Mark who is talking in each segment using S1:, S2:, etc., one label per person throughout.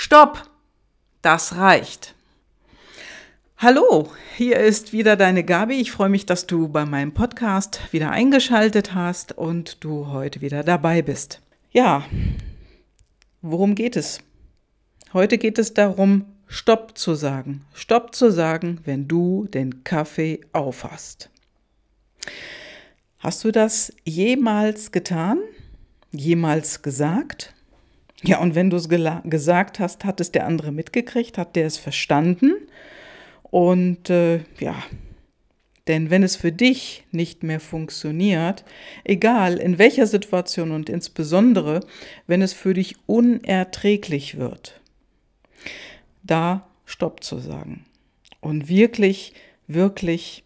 S1: Stopp! Das reicht. Hallo, hier ist wieder deine Gabi. Ich freue mich, dass du bei meinem Podcast wieder eingeschaltet hast und du heute wieder dabei bist. Ja, worum geht es? Heute geht es darum, Stopp zu sagen. Stopp zu sagen, wenn du den Kaffee aufhast. Hast du das jemals getan? Jemals gesagt? Ja, und wenn du es gesagt hast, hat es der andere mitgekriegt, hat der es verstanden. Und äh, ja, denn wenn es für dich nicht mehr funktioniert, egal in welcher Situation und insbesondere, wenn es für dich unerträglich wird, da Stopp zu sagen und wirklich, wirklich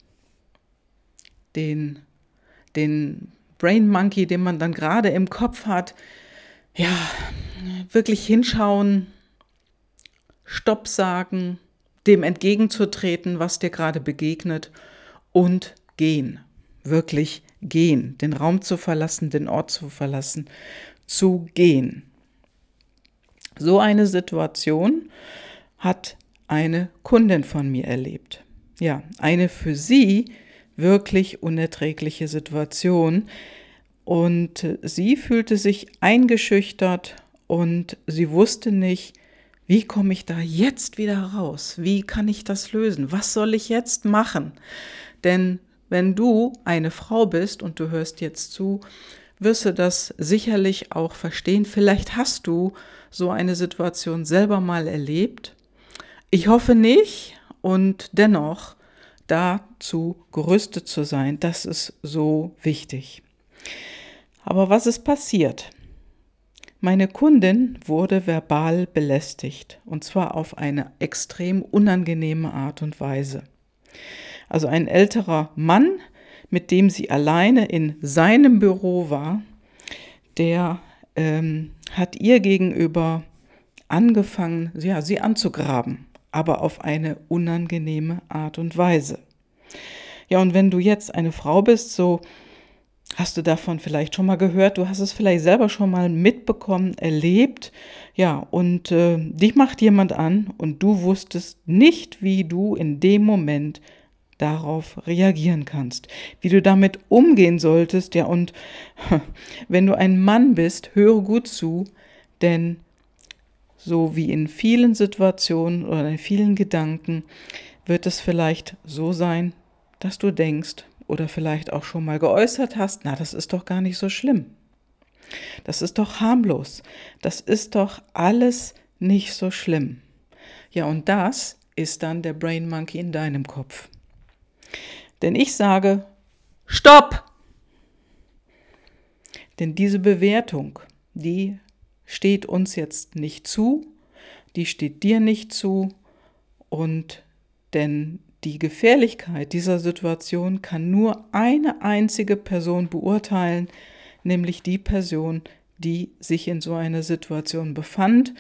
S1: den, den Brain Monkey, den man dann gerade im Kopf hat, ja, wirklich hinschauen, Stopp sagen, dem entgegenzutreten, was dir gerade begegnet und gehen. Wirklich gehen, den Raum zu verlassen, den Ort zu verlassen, zu gehen. So eine Situation hat eine Kundin von mir erlebt. Ja, eine für sie wirklich unerträgliche Situation. Und sie fühlte sich eingeschüchtert und sie wusste nicht, wie komme ich da jetzt wieder raus? Wie kann ich das lösen? Was soll ich jetzt machen? Denn wenn du eine Frau bist und du hörst jetzt zu, wirst du das sicherlich auch verstehen. Vielleicht hast du so eine Situation selber mal erlebt. Ich hoffe nicht und dennoch dazu gerüstet zu sein, das ist so wichtig. Aber was ist passiert? Meine Kundin wurde verbal belästigt und zwar auf eine extrem unangenehme Art und Weise. Also ein älterer Mann, mit dem sie alleine in seinem Büro war, der ähm, hat ihr gegenüber angefangen, ja, sie anzugraben, aber auf eine unangenehme Art und Weise. Ja, und wenn du jetzt eine Frau bist, so Hast du davon vielleicht schon mal gehört? Du hast es vielleicht selber schon mal mitbekommen, erlebt. Ja, und äh, dich macht jemand an und du wusstest nicht, wie du in dem Moment darauf reagieren kannst, wie du damit umgehen solltest. Ja, und wenn du ein Mann bist, höre gut zu, denn so wie in vielen Situationen oder in vielen Gedanken wird es vielleicht so sein, dass du denkst, oder vielleicht auch schon mal geäußert hast, na, das ist doch gar nicht so schlimm. Das ist doch harmlos. Das ist doch alles nicht so schlimm. Ja, und das ist dann der Brain Monkey in deinem Kopf. Denn ich sage, stopp! Denn diese Bewertung, die steht uns jetzt nicht zu, die steht dir nicht zu und denn die Gefährlichkeit dieser Situation kann nur eine einzige Person beurteilen, nämlich die Person, die sich in so einer Situation befand.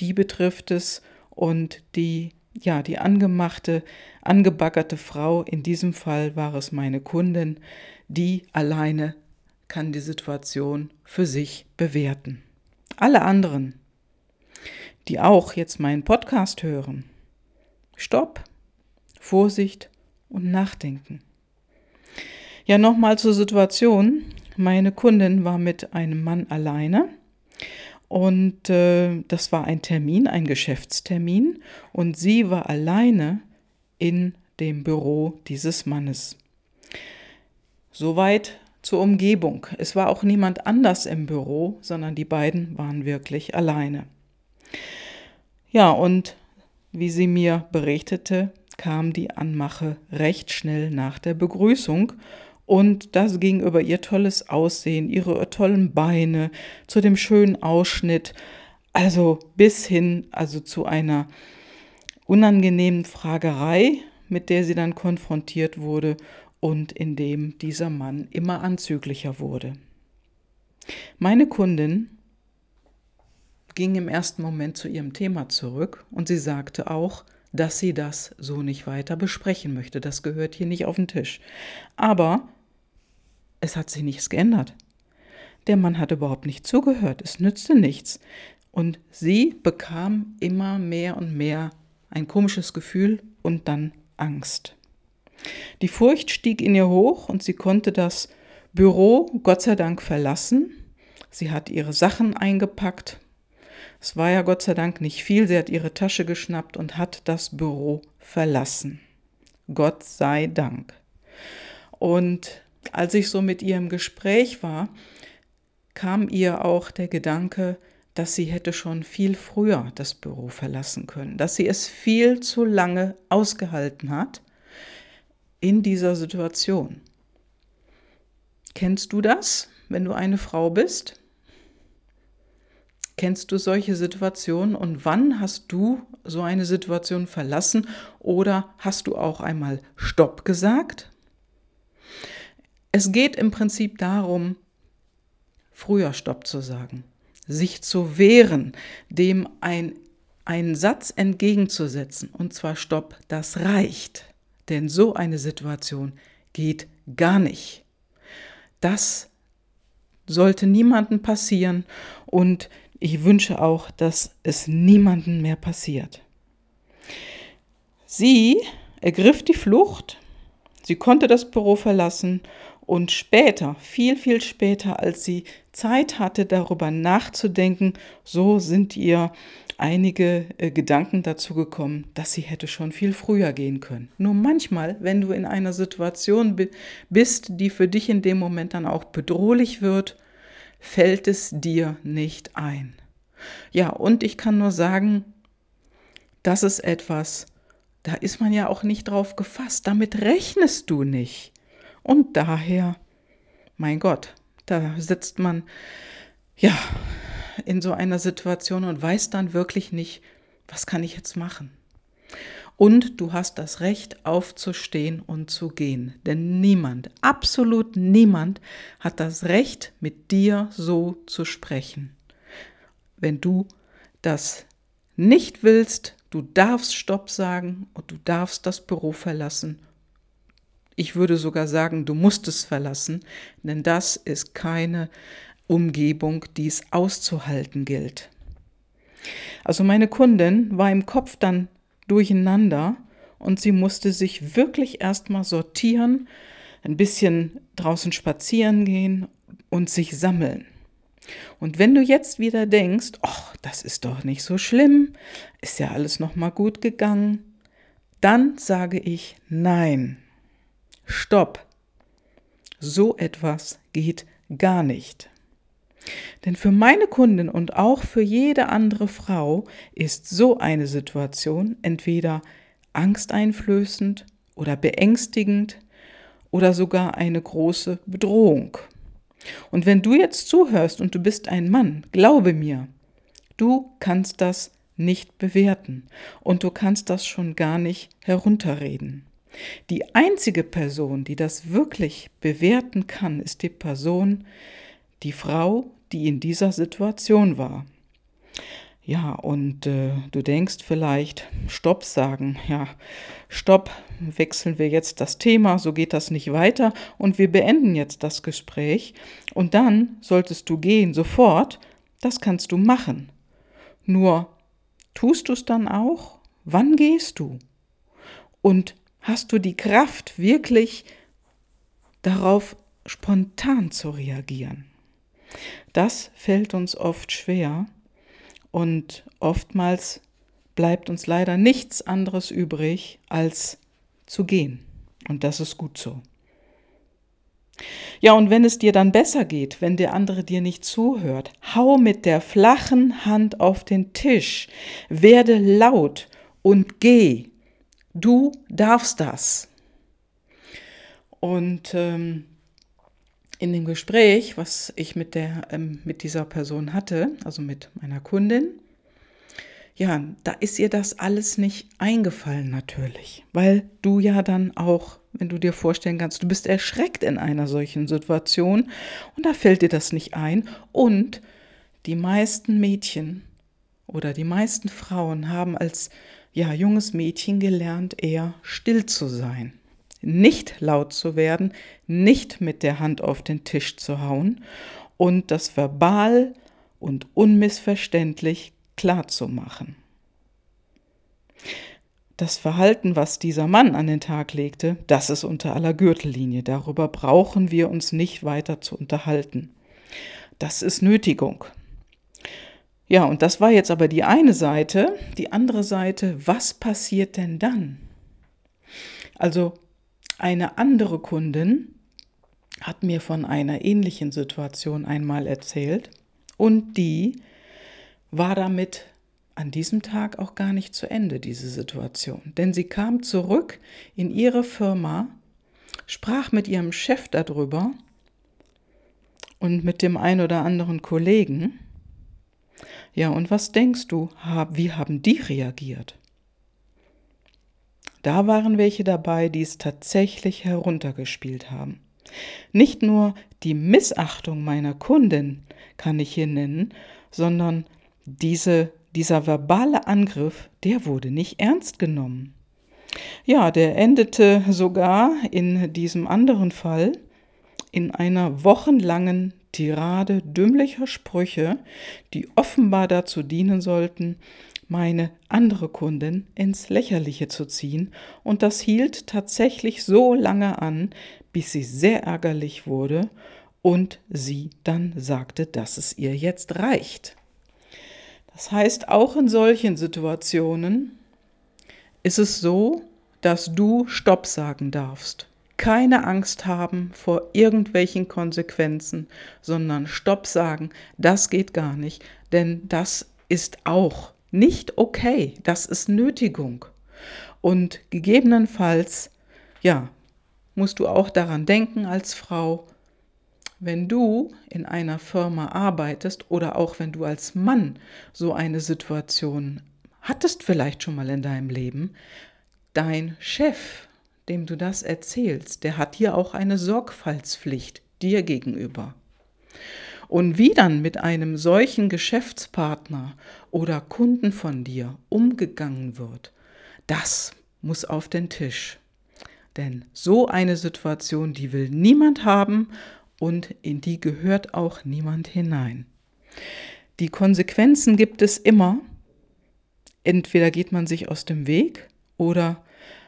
S1: Die betrifft es und die, ja, die angemachte, angebaggerte Frau, in diesem Fall war es meine Kundin, die alleine kann die Situation für sich bewerten. Alle anderen, die auch jetzt meinen Podcast hören, stopp, Vorsicht und Nachdenken. Ja, nochmal zur Situation. Meine Kundin war mit einem Mann alleine und äh, das war ein Termin, ein Geschäftstermin und sie war alleine in dem Büro dieses Mannes. Soweit zur Umgebung. Es war auch niemand anders im Büro, sondern die beiden waren wirklich alleine. Ja, und wie sie mir berichtete, kam die Anmache recht schnell nach der Begrüßung und das ging über ihr tolles Aussehen, ihre tollen Beine, zu dem schönen Ausschnitt, also bis hin also zu einer unangenehmen Fragerei, mit der sie dann konfrontiert wurde und in dem dieser Mann immer anzüglicher wurde. Meine Kundin ging im ersten Moment zu ihrem Thema zurück und sie sagte auch, dass sie das so nicht weiter besprechen möchte. Das gehört hier nicht auf den Tisch. Aber es hat sich nichts geändert. Der Mann hat überhaupt nicht zugehört. Es nützte nichts. Und sie bekam immer mehr und mehr ein komisches Gefühl und dann Angst. Die Furcht stieg in ihr hoch und sie konnte das Büro Gott sei Dank verlassen. Sie hat ihre Sachen eingepackt. Es war ja Gott sei Dank nicht viel. Sie hat ihre Tasche geschnappt und hat das Büro verlassen. Gott sei Dank. Und als ich so mit ihr im Gespräch war, kam ihr auch der Gedanke, dass sie hätte schon viel früher das Büro verlassen können, dass sie es viel zu lange ausgehalten hat in dieser Situation. Kennst du das, wenn du eine Frau bist? Kennst du solche Situationen und wann hast du so eine Situation verlassen oder hast du auch einmal Stopp gesagt? Es geht im Prinzip darum, früher Stopp zu sagen, sich zu wehren, dem ein, einen Satz entgegenzusetzen, und zwar Stopp, das reicht. Denn so eine Situation geht gar nicht. Das sollte niemandem passieren und ich wünsche auch, dass es niemandem mehr passiert. Sie ergriff die Flucht, sie konnte das Büro verlassen und später, viel, viel später, als sie Zeit hatte, darüber nachzudenken, so sind ihr einige äh, Gedanken dazu gekommen, dass sie hätte schon viel früher gehen können. Nur manchmal, wenn du in einer Situation bist, die für dich in dem Moment dann auch bedrohlich wird, fällt es dir nicht ein. Ja, und ich kann nur sagen, das ist etwas, da ist man ja auch nicht drauf gefasst, damit rechnest du nicht. Und daher, mein Gott, da sitzt man ja in so einer Situation und weiß dann wirklich nicht, was kann ich jetzt machen. Und du hast das Recht aufzustehen und zu gehen. Denn niemand, absolut niemand hat das Recht, mit dir so zu sprechen. Wenn du das nicht willst, du darfst Stopp sagen und du darfst das Büro verlassen ich würde sogar sagen, du musst es verlassen, denn das ist keine Umgebung, die es auszuhalten gilt. Also meine Kundin war im Kopf dann durcheinander und sie musste sich wirklich erstmal sortieren, ein bisschen draußen spazieren gehen und sich sammeln. Und wenn du jetzt wieder denkst, ach, das ist doch nicht so schlimm, ist ja alles noch mal gut gegangen, dann sage ich nein. Stopp! So etwas geht gar nicht. Denn für meine Kundin und auch für jede andere Frau ist so eine Situation entweder angsteinflößend oder beängstigend oder sogar eine große Bedrohung. Und wenn du jetzt zuhörst und du bist ein Mann, glaube mir, du kannst das nicht bewerten und du kannst das schon gar nicht herunterreden. Die einzige Person, die das wirklich bewerten kann, ist die Person, die Frau, die in dieser Situation war. Ja, und äh, du denkst vielleicht, Stopp sagen. Ja, Stopp, wechseln wir jetzt das Thema, so geht das nicht weiter und wir beenden jetzt das Gespräch. Und dann solltest du gehen, sofort. Das kannst du machen. Nur, tust du es dann auch? Wann gehst du? Und hast du die Kraft, wirklich darauf spontan zu reagieren. Das fällt uns oft schwer und oftmals bleibt uns leider nichts anderes übrig, als zu gehen. Und das ist gut so. Ja, und wenn es dir dann besser geht, wenn der andere dir nicht zuhört, hau mit der flachen Hand auf den Tisch, werde laut und geh. Du darfst das. Und ähm, in dem Gespräch, was ich mit, der, ähm, mit dieser Person hatte, also mit meiner Kundin, ja, da ist ihr das alles nicht eingefallen natürlich, weil du ja dann auch, wenn du dir vorstellen kannst, du bist erschreckt in einer solchen Situation und da fällt dir das nicht ein und die meisten Mädchen oder die meisten Frauen haben als ja, junges Mädchen gelernt, eher still zu sein, nicht laut zu werden, nicht mit der Hand auf den Tisch zu hauen und das verbal und unmissverständlich klarzumachen. Das Verhalten, was dieser Mann an den Tag legte, das ist unter aller Gürtellinie. Darüber brauchen wir uns nicht weiter zu unterhalten. Das ist Nötigung. Ja, und das war jetzt aber die eine Seite. Die andere Seite, was passiert denn dann? Also eine andere Kundin hat mir von einer ähnlichen Situation einmal erzählt und die war damit an diesem Tag auch gar nicht zu Ende, diese Situation. Denn sie kam zurück in ihre Firma, sprach mit ihrem Chef darüber und mit dem ein oder anderen Kollegen. Ja, und was denkst du, wie haben die reagiert? Da waren welche dabei, die es tatsächlich heruntergespielt haben. Nicht nur die Missachtung meiner Kundin kann ich hier nennen, sondern diese dieser verbale Angriff, der wurde nicht ernst genommen. Ja, der endete sogar in diesem anderen Fall in einer wochenlangen Tirade dümmlicher Sprüche, die offenbar dazu dienen sollten, meine andere Kundin ins Lächerliche zu ziehen, und das hielt tatsächlich so lange an, bis sie sehr ärgerlich wurde und sie dann sagte, dass es ihr jetzt reicht. Das heißt, auch in solchen Situationen ist es so, dass du Stopp sagen darfst. Keine Angst haben vor irgendwelchen Konsequenzen, sondern Stopp sagen, das geht gar nicht, denn das ist auch nicht okay, das ist Nötigung. Und gegebenenfalls, ja, musst du auch daran denken als Frau, wenn du in einer Firma arbeitest oder auch wenn du als Mann so eine Situation hattest vielleicht schon mal in deinem Leben, dein Chef, dem du das erzählst, der hat hier auch eine Sorgfaltspflicht dir gegenüber. Und wie dann mit einem solchen Geschäftspartner oder Kunden von dir umgegangen wird, das muss auf den Tisch. Denn so eine Situation, die will niemand haben und in die gehört auch niemand hinein. Die Konsequenzen gibt es immer. Entweder geht man sich aus dem Weg oder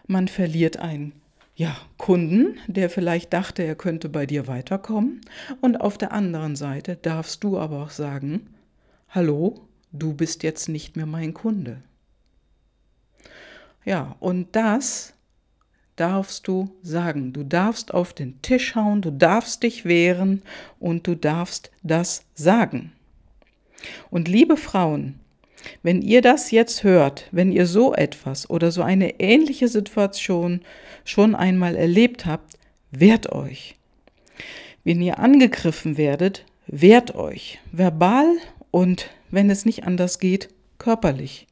S1: man verliert einen ja, Kunden, der vielleicht dachte, er könnte bei dir weiterkommen. Und auf der anderen Seite darfst du aber auch sagen, hallo, du bist jetzt nicht mehr mein Kunde. Ja, und das darfst du sagen. Du darfst auf den Tisch hauen, du darfst dich wehren und du darfst das sagen. Und liebe Frauen, wenn ihr das jetzt hört, wenn ihr so etwas oder so eine ähnliche Situation schon einmal erlebt habt, wehrt euch. Wenn ihr angegriffen werdet, wehrt euch, verbal und, wenn es nicht anders geht, körperlich.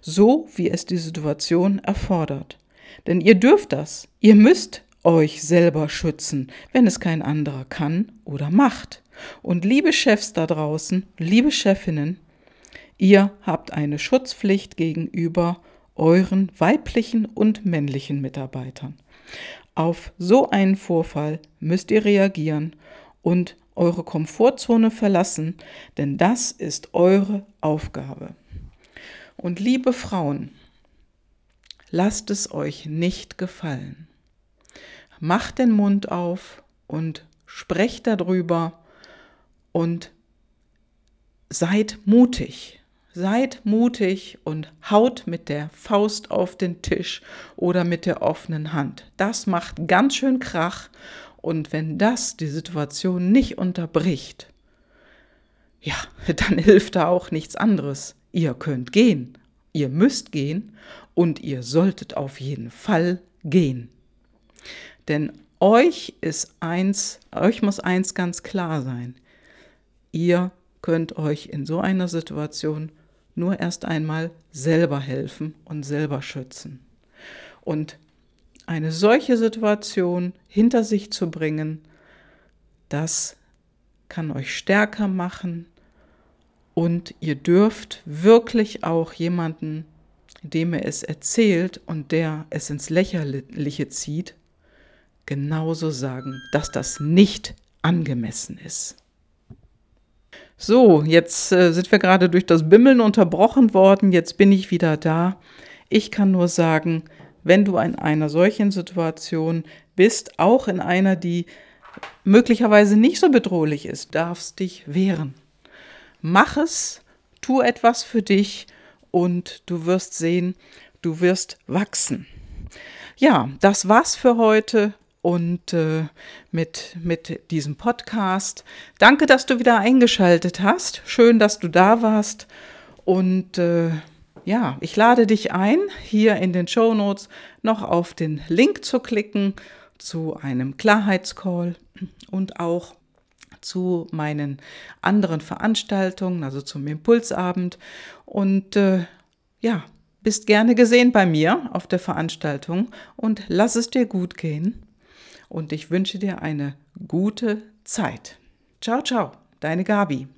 S1: So wie es die Situation erfordert. Denn ihr dürft das. Ihr müsst euch selber schützen, wenn es kein anderer kann oder macht. Und liebe Chefs da draußen, liebe Chefinnen, ihr habt eine Schutzpflicht gegenüber euren weiblichen und männlichen Mitarbeitern. Auf so einen Vorfall müsst ihr reagieren und eure Komfortzone verlassen, denn das ist eure Aufgabe. Und liebe Frauen, lasst es euch nicht gefallen. Macht den Mund auf und sprecht darüber und seid mutig. Seid mutig und haut mit der Faust auf den Tisch oder mit der offenen Hand. Das macht ganz schön Krach und wenn das die Situation nicht unterbricht, ja, dann hilft da auch nichts anderes. Ihr könnt gehen, ihr müsst gehen und ihr solltet auf jeden Fall gehen. Denn euch ist eins, euch muss eins ganz klar sein. Ihr könnt euch in so einer Situation nur erst einmal selber helfen und selber schützen. Und eine solche Situation hinter sich zu bringen, das kann euch stärker machen und ihr dürft wirklich auch jemanden dem er es erzählt und der es ins Lächerliche zieht, genauso sagen, dass das nicht angemessen ist. So, jetzt äh, sind wir gerade durch das Bimmeln unterbrochen worden. Jetzt bin ich wieder da. Ich kann nur sagen, wenn du in einer solchen Situation bist, auch in einer, die möglicherweise nicht so bedrohlich ist, darfst dich wehren. Mach es, tu etwas für dich und du wirst sehen, du wirst wachsen. Ja, das war's für heute und äh, mit, mit diesem Podcast. Danke, dass du wieder eingeschaltet hast. Schön, dass du da warst. Und äh, ja, ich lade dich ein, hier in den Show Notes noch auf den Link zu klicken zu einem Klarheitscall und auch zu meinen anderen Veranstaltungen, also zum Impulsabend. Und äh, ja, bist gerne gesehen bei mir auf der Veranstaltung und lass es dir gut gehen und ich wünsche dir eine gute Zeit. Ciao, ciao, deine Gabi.